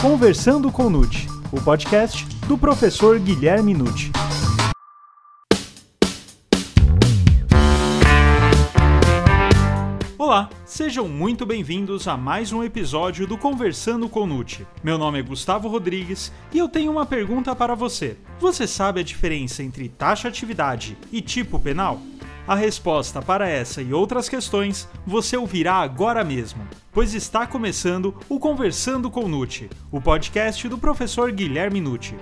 Conversando com Nute, o podcast do professor Guilherme Nute. Olá, sejam muito bem-vindos a mais um episódio do Conversando com Nute. Meu nome é Gustavo Rodrigues e eu tenho uma pergunta para você. Você sabe a diferença entre taxa atividade e tipo penal? A resposta para essa e outras questões você ouvirá agora mesmo, pois está começando o Conversando com Nute, o podcast do professor Guilherme Nucci.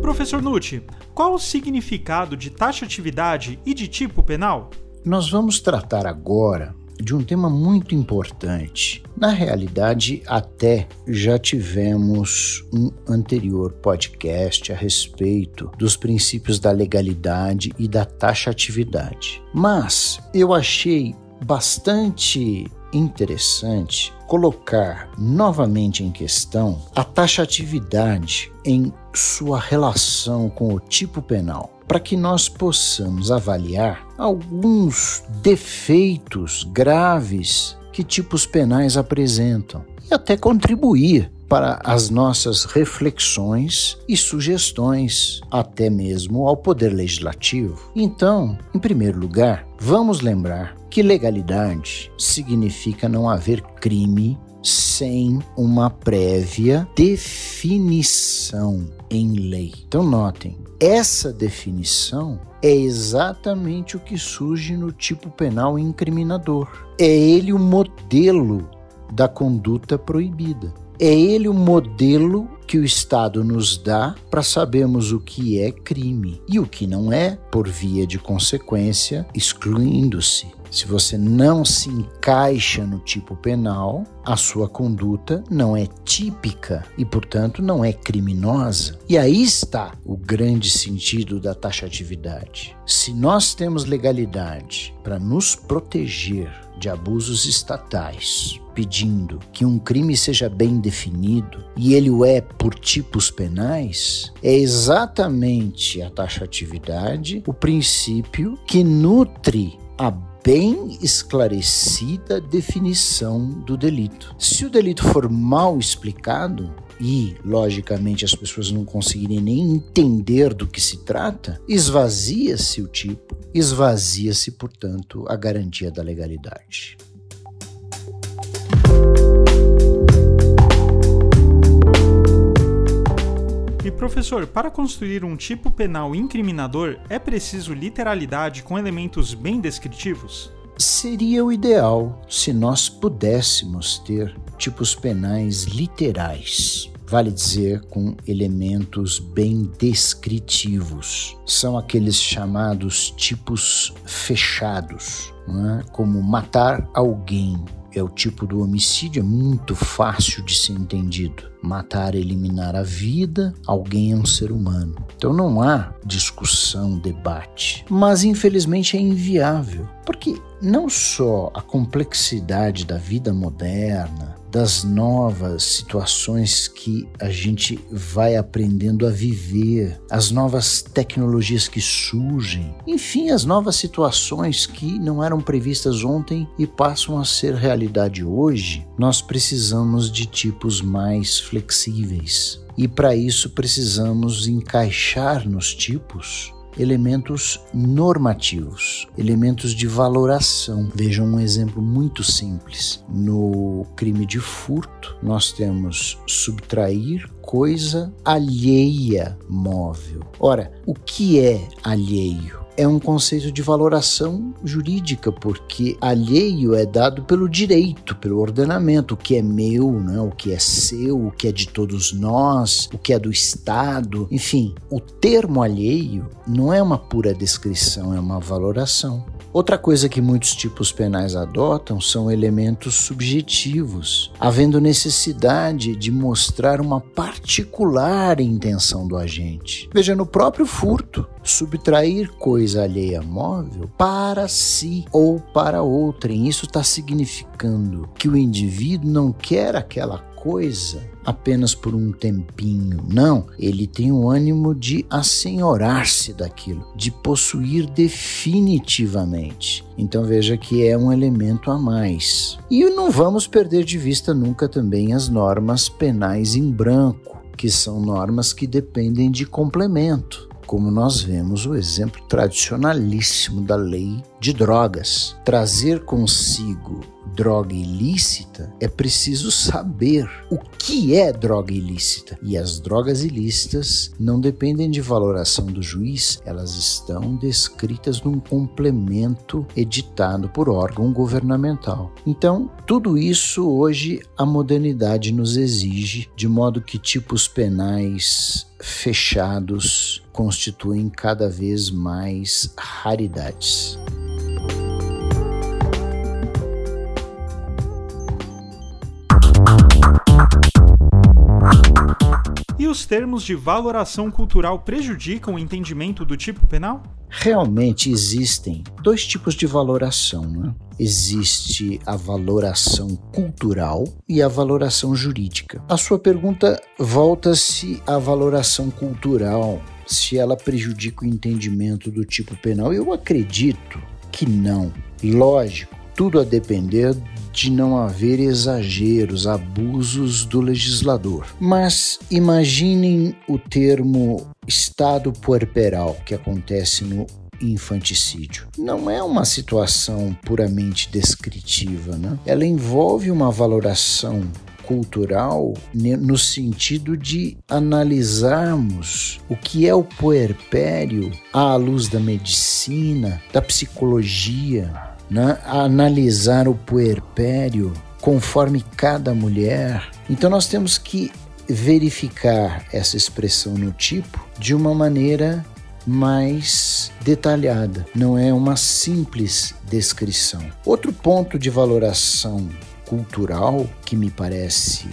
Professor Nucci, qual o significado de taxatividade e de tipo penal? Nós vamos tratar agora de um tema muito importante. Na realidade, até já tivemos um anterior podcast a respeito dos princípios da legalidade e da taxatividade. Mas eu achei bastante interessante colocar novamente em questão a taxatividade em sua relação com o tipo penal para que nós possamos avaliar alguns defeitos graves que tipos penais apresentam e até contribuir para as nossas reflexões e sugestões, até mesmo ao Poder Legislativo. Então, em primeiro lugar, vamos lembrar que legalidade significa não haver crime sem uma prévia definição em lei. Então, notem, essa definição é exatamente o que surge no tipo penal incriminador. É ele o modelo da conduta proibida. É ele o modelo que o Estado nos dá para sabermos o que é crime e o que não é, por via de consequência, excluindo-se. Se você não se encaixa no tipo penal, a sua conduta não é típica e, portanto, não é criminosa. E aí está o grande sentido da taxatividade. Se nós temos legalidade para nos proteger de abusos estatais, pedindo que um crime seja bem definido e ele o é por tipos penais, é exatamente a taxatividade o princípio que nutre a bem esclarecida definição do delito. Se o delito for mal explicado, e, logicamente, as pessoas não conseguirem nem entender do que se trata, esvazia-se o tipo, esvazia-se, portanto, a garantia da legalidade. Professor, para construir um tipo penal incriminador é preciso literalidade com elementos bem descritivos? Seria o ideal se nós pudéssemos ter tipos penais literais. Vale dizer, com elementos bem descritivos. São aqueles chamados tipos fechados, é? como matar alguém, é o tipo do homicídio, é muito fácil de ser entendido. Matar, eliminar a vida, alguém é um ser humano. Então não há discussão, debate. Mas infelizmente é inviável, porque não só a complexidade da vida moderna, das novas situações que a gente vai aprendendo a viver, as novas tecnologias que surgem, enfim, as novas situações que não eram previstas ontem e passam a ser realidade hoje, nós precisamos de tipos mais flexíveis. E para isso precisamos encaixar nos tipos elementos normativos, elementos de valoração. Vejam um exemplo muito simples. No crime de furto, nós temos subtrair coisa alheia móvel. Ora, o que é alheio? É um conceito de valoração jurídica, porque alheio é dado pelo direito, pelo ordenamento, o que é meu, né? o que é seu, o que é de todos nós, o que é do Estado. Enfim, o termo alheio não é uma pura descrição, é uma valoração. Outra coisa que muitos tipos penais adotam são elementos subjetivos, havendo necessidade de mostrar uma particular intenção do agente. Veja, no próprio furto, subtrair coisa alheia móvel para si ou para outrem. Isso está significando que o indivíduo não quer aquela coisa apenas por um tempinho. Não, ele tem o ânimo de assenhorar-se daquilo, de possuir definitivamente. Então veja que é um elemento a mais. E não vamos perder de vista nunca também as normas penais em branco, que são normas que dependem de complemento como nós vemos o exemplo tradicionalíssimo da lei de drogas. Trazer consigo droga ilícita, é preciso saber o que é droga ilícita. E as drogas ilícitas não dependem de valoração do juiz, elas estão descritas num complemento editado por órgão governamental. Então, tudo isso hoje a modernidade nos exige, de modo que tipos penais fechados constituem cada vez mais raridades. Os termos de valoração cultural prejudicam o entendimento do tipo penal? Realmente existem dois tipos de valoração. Né? Existe a valoração cultural e a valoração jurídica. A sua pergunta volta-se à valoração cultural, se ela prejudica o entendimento do tipo penal. Eu acredito que não. Lógico, tudo a depender de não haver exageros, abusos do legislador. Mas imaginem o termo estado puerperal que acontece no infanticídio. Não é uma situação puramente descritiva, né? Ela envolve uma valoração cultural no sentido de analisarmos o que é o puerpério à luz da medicina, da psicologia, né, analisar o puerpério conforme cada mulher. Então nós temos que verificar essa expressão no tipo de uma maneira mais detalhada, não é uma simples descrição. Outro ponto de valoração cultural que me parece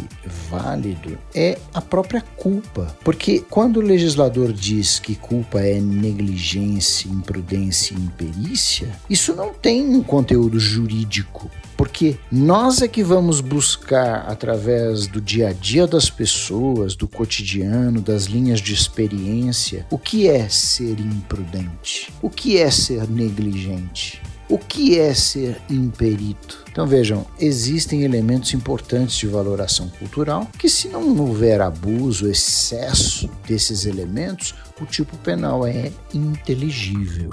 válido é a própria culpa. Porque quando o legislador diz que culpa é negligência, imprudência e imperícia, isso não tem um conteúdo jurídico. Porque nós é que vamos buscar, através do dia a dia das pessoas, do cotidiano, das linhas de experiência, o que é ser imprudente, o que é ser negligente. O que é ser imperito? Então vejam, existem elementos importantes de valoração cultural que, se não houver abuso, excesso desses elementos, o tipo penal é inteligível.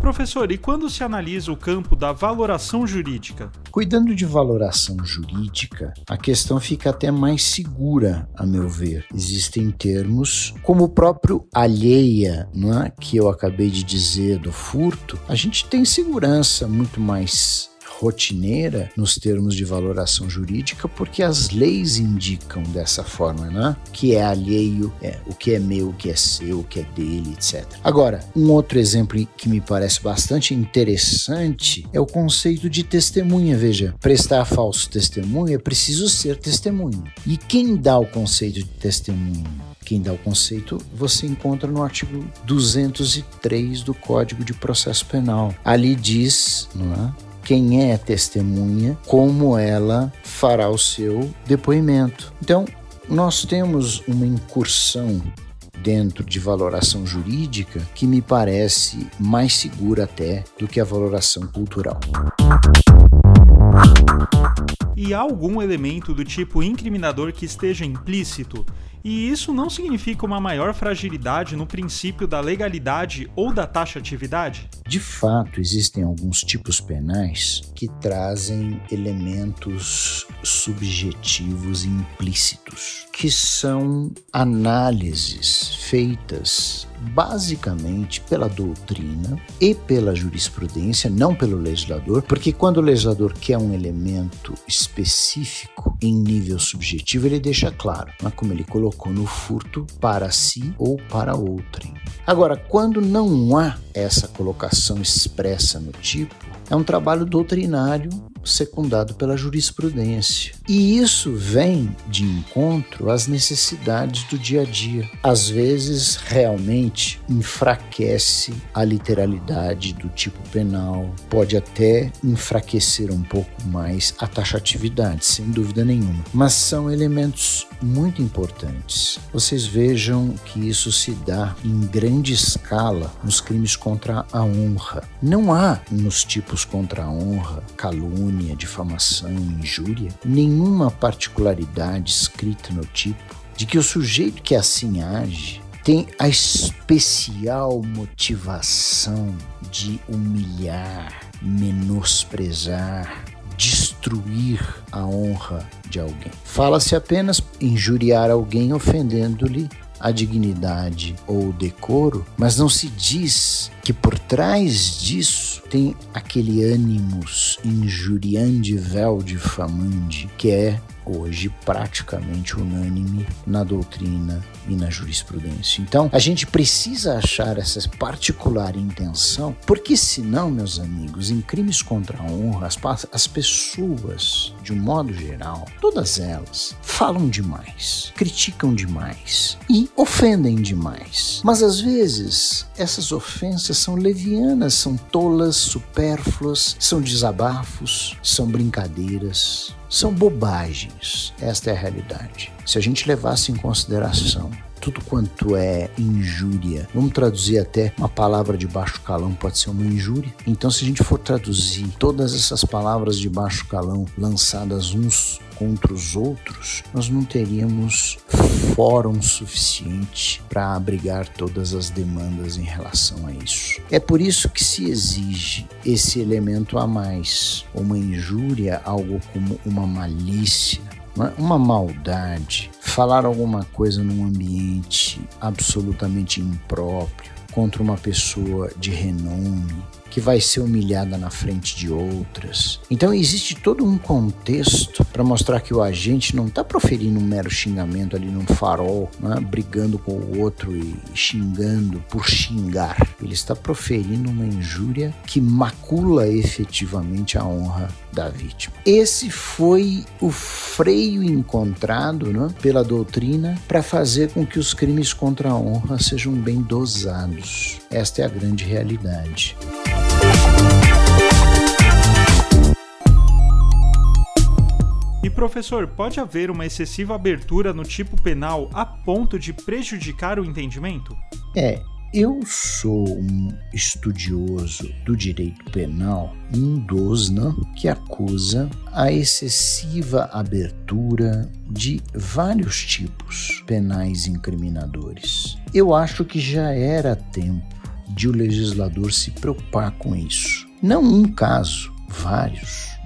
Professor, e quando se analisa o campo da valoração jurídica? Cuidando de valoração jurídica, a questão fica até mais segura, a meu ver. Existem termos como o próprio alheia, é? que eu acabei de dizer do furto, a gente tem segurança muito mais rotineira nos termos de valoração jurídica, porque as leis indicam dessa forma, né? Que é alheio, é, o que é meu, o que é seu, o que é dele, etc. Agora, um outro exemplo que me parece bastante interessante é o conceito de testemunha. Veja, prestar falso testemunho é preciso ser testemunha. E quem dá o conceito de testemunha? quem dá o conceito, você encontra no artigo 203 do Código de Processo Penal. Ali diz, não é? Quem é testemunha, como ela fará o seu depoimento. Então, nós temos uma incursão dentro de valoração jurídica que me parece mais segura até do que a valoração cultural. E há algum elemento do tipo incriminador que esteja implícito e isso não significa uma maior fragilidade no princípio da legalidade ou da taxatividade? De fato, existem alguns tipos penais que trazem elementos subjetivos implícitos, que são análises feitas basicamente pela doutrina e pela jurisprudência, não pelo legislador, porque quando o legislador quer um elemento específico em nível subjetivo, ele deixa claro, né, como ele colocou no furto para si ou para outrem. Agora, quando não há essa colocação expressa no tipo, é um trabalho doutrinário secundado pela jurisprudência. E isso vem de encontro às necessidades do dia a dia. Às vezes, realmente enfraquece a literalidade do tipo penal, pode até enfraquecer um pouco mais a taxatividade, sem dúvida nenhuma. Mas são elementos muito importantes. Vocês vejam que isso se dá em grande escala nos crimes contra a honra. Não há nos tipos contra a honra, calúnia, difamação, injúria, nenhuma particularidade escrita no tipo de que o sujeito que assim age tem a especial motivação de humilhar, menosprezar, destruir a honra de alguém. Fala-se apenas injuriar alguém ofendendo-lhe a dignidade ou o decoro, mas não se diz que por trás disso tem aquele ânimos injuriande vel difamande, que é hoje praticamente unânime na doutrina e na jurisprudência. Então, a gente precisa achar essa particular intenção, porque senão, meus amigos, em crimes contra a honra, as, as pessoas, de um modo geral, todas elas, falam demais, criticam demais e ofendem demais. Mas às vezes, essas ofensas são levianas, são tolas, supérfluas, são desabafos, são brincadeiras, são bobagens. Esta é a realidade. Se a gente levasse em consideração tudo quanto é injúria. Vamos traduzir até uma palavra de baixo calão pode ser uma injúria. Então, se a gente for traduzir todas essas palavras de baixo calão lançadas uns contra os outros, nós não teríamos fórum suficiente para abrigar todas as demandas em relação a isso. É por isso que se exige esse elemento a mais, uma injúria, algo como uma malícia, uma maldade, falar alguma coisa num ambiente absolutamente impróprio contra uma pessoa de renome, que vai ser humilhada na frente de outras. Então existe todo um contexto para mostrar que o agente não está proferindo um mero xingamento ali num farol, né, brigando com o outro e xingando por xingar. Ele está proferindo uma injúria que macula efetivamente a honra da vítima. Esse foi o freio encontrado né, pela doutrina para fazer com que os crimes contra a honra sejam bem dosados. Esta é a grande realidade. Professor, pode haver uma excessiva abertura no tipo penal a ponto de prejudicar o entendimento? É, eu sou um estudioso do direito penal, um dos né, que acusa a excessiva abertura de vários tipos penais incriminadores. Eu acho que já era tempo de o legislador se preocupar com isso. Não um caso, vários.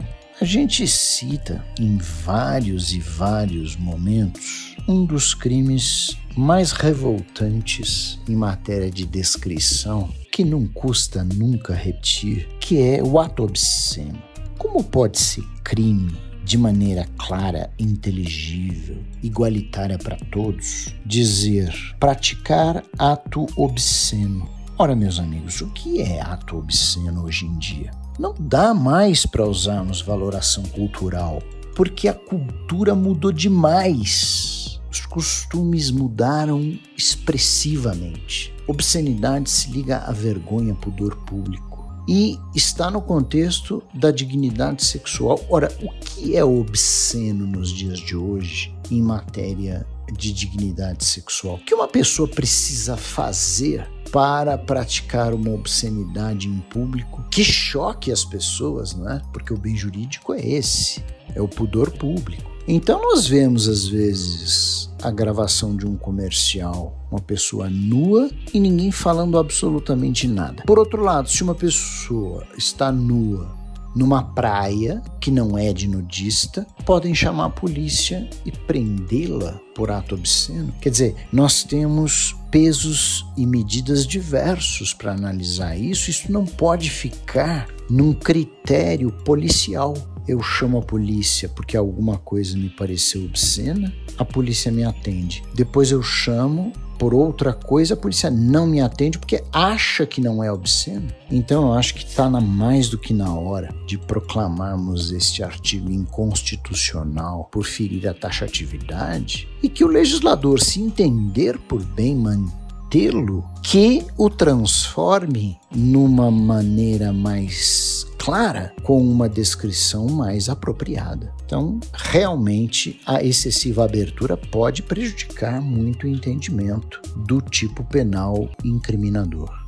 A gente cita em vários e vários momentos um dos crimes mais revoltantes em matéria de descrição, que não custa nunca repetir, que é o ato obsceno. Como pode ser crime de maneira clara, inteligível, igualitária para todos, dizer praticar ato obsceno Ora, meus amigos, o que é ato obsceno hoje em dia? Não dá mais para usarmos valoração cultural, porque a cultura mudou demais. Os costumes mudaram expressivamente. Obscenidade se liga à vergonha, pudor público e está no contexto da dignidade sexual. Ora, o que é obsceno nos dias de hoje em matéria de dignidade sexual? O que uma pessoa precisa fazer para praticar uma obscenidade em público que choque as pessoas, não é? Porque o bem jurídico é esse, é o pudor público. Então nós vemos às vezes a gravação de um comercial, uma pessoa nua e ninguém falando absolutamente nada. Por outro lado, se uma pessoa está nua numa praia que não é de nudista, podem chamar a polícia e prendê-la por ato obsceno. Quer dizer, nós temos pesos e medidas diversos para analisar isso. Isso não pode ficar num critério policial. Eu chamo a polícia porque alguma coisa me pareceu obscena. A polícia me atende. Depois eu chamo por outra coisa, a polícia não me atende porque acha que não é obsceno. Então eu acho que está mais do que na hora de proclamarmos este artigo inconstitucional por ferir a taxatividade e que o legislador, se entender por bem mantê-lo, que o transforme numa maneira mais clara com uma descrição mais apropriada. Então, realmente, a excessiva abertura pode prejudicar muito o entendimento do tipo penal incriminador.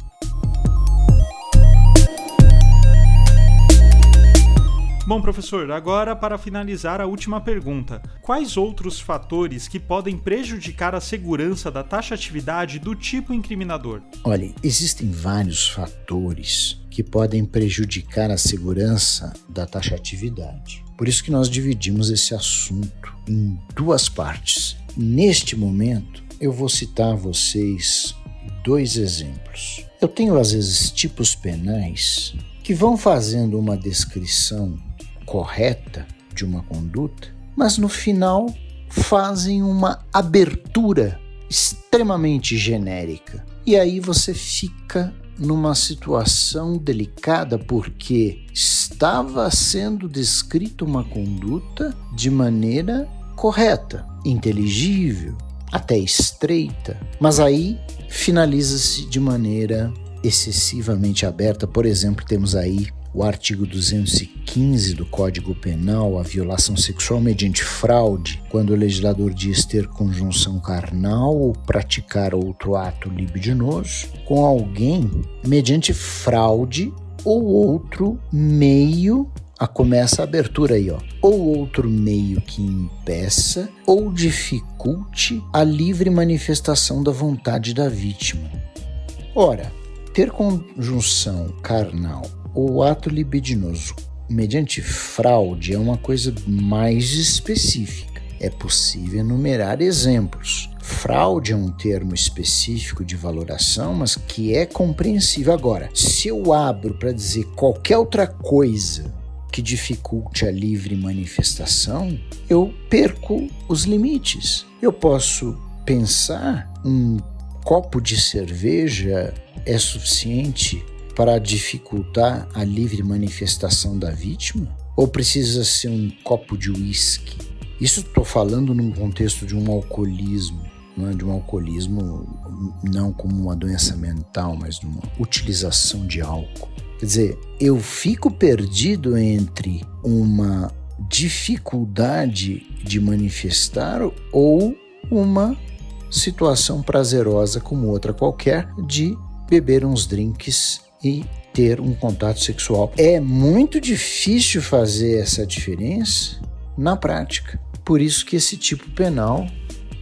Bom, professor, agora para finalizar a última pergunta: quais outros fatores que podem prejudicar a segurança da taxatividade do tipo incriminador? Olha, existem vários fatores que podem prejudicar a segurança da taxatividade. Por isso que nós dividimos esse assunto em duas partes. Neste momento, eu vou citar a vocês dois exemplos. Eu tenho às vezes tipos penais que vão fazendo uma descrição correta de uma conduta, mas no final fazem uma abertura extremamente genérica. E aí você fica numa situação delicada porque estava sendo descrita uma conduta de maneira correta, inteligível, até estreita, mas aí finaliza-se de maneira excessivamente aberta. Por exemplo, temos aí o artigo 215 do Código Penal, a violação sexual mediante fraude, quando o legislador diz ter conjunção carnal ou praticar outro ato libidinoso com alguém mediante fraude ou outro meio a começa a abertura aí, ó. Ou outro meio que impeça ou dificulte a livre manifestação da vontade da vítima. Ora, ter conjunção carnal ou ato libidinoso mediante fraude é uma coisa mais específica. É possível enumerar exemplos. Fraude é um termo específico de valoração, mas que é compreensível. Agora, se eu abro para dizer qualquer outra coisa que dificulte a livre manifestação, eu perco os limites. Eu posso pensar um copo de cerveja é suficiente para dificultar a livre manifestação da vítima? Ou precisa ser um copo de uísque? Isso estou falando num contexto de um alcoolismo, não é? de um alcoolismo não como uma doença mental, mas de uma utilização de álcool. Quer dizer, eu fico perdido entre uma dificuldade de manifestar ou uma situação prazerosa como outra qualquer de beber uns drinks e ter um contato sexual. É muito difícil fazer essa diferença na prática. Por isso que esse tipo penal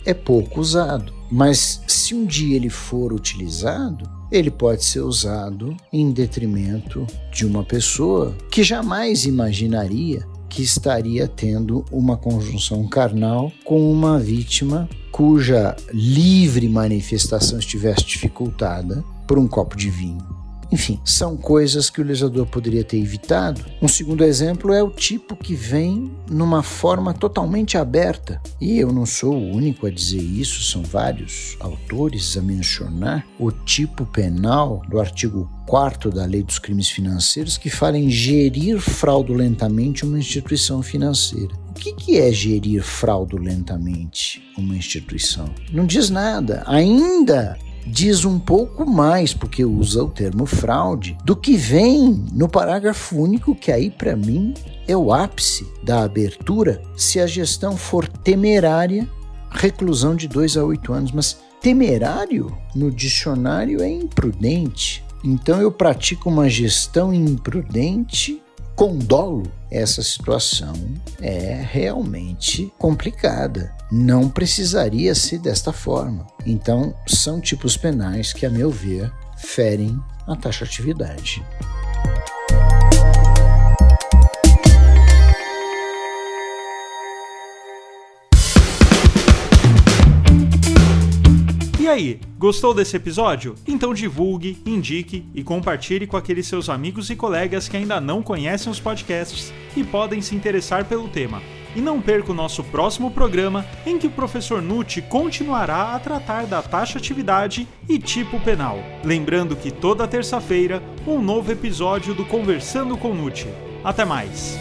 é pouco usado. Mas se um dia ele for utilizado, ele pode ser usado em detrimento de uma pessoa que jamais imaginaria que estaria tendo uma conjunção carnal com uma vítima cuja livre manifestação estivesse dificultada por um copo de vinho. Enfim, são coisas que o legislador poderia ter evitado. Um segundo exemplo é o tipo que vem numa forma totalmente aberta. E eu não sou o único a dizer isso, são vários autores a mencionar o tipo penal do artigo 4 da Lei dos Crimes Financeiros que fala em gerir fraudulentamente uma instituição financeira. O que, que é gerir fraudulentamente uma instituição? Não diz nada. Ainda diz um pouco mais, porque usa o termo fraude, do que vem no parágrafo único, que aí para mim é o ápice da abertura, se a gestão for temerária, reclusão de 2 a 8 anos. Mas temerário no dicionário é imprudente. Então eu pratico uma gestão imprudente com dolo. Essa situação é realmente complicada. Não precisaria ser desta forma. Então, são tipos penais que, a meu ver, ferem a taxatividade. aí, gostou desse episódio? Então divulgue, indique e compartilhe com aqueles seus amigos e colegas que ainda não conhecem os podcasts e podem se interessar pelo tema. E não perca o nosso próximo programa, em que o professor Nutti continuará a tratar da taxatividade e tipo penal. Lembrando que toda terça-feira, um novo episódio do Conversando com Nutti. Até mais!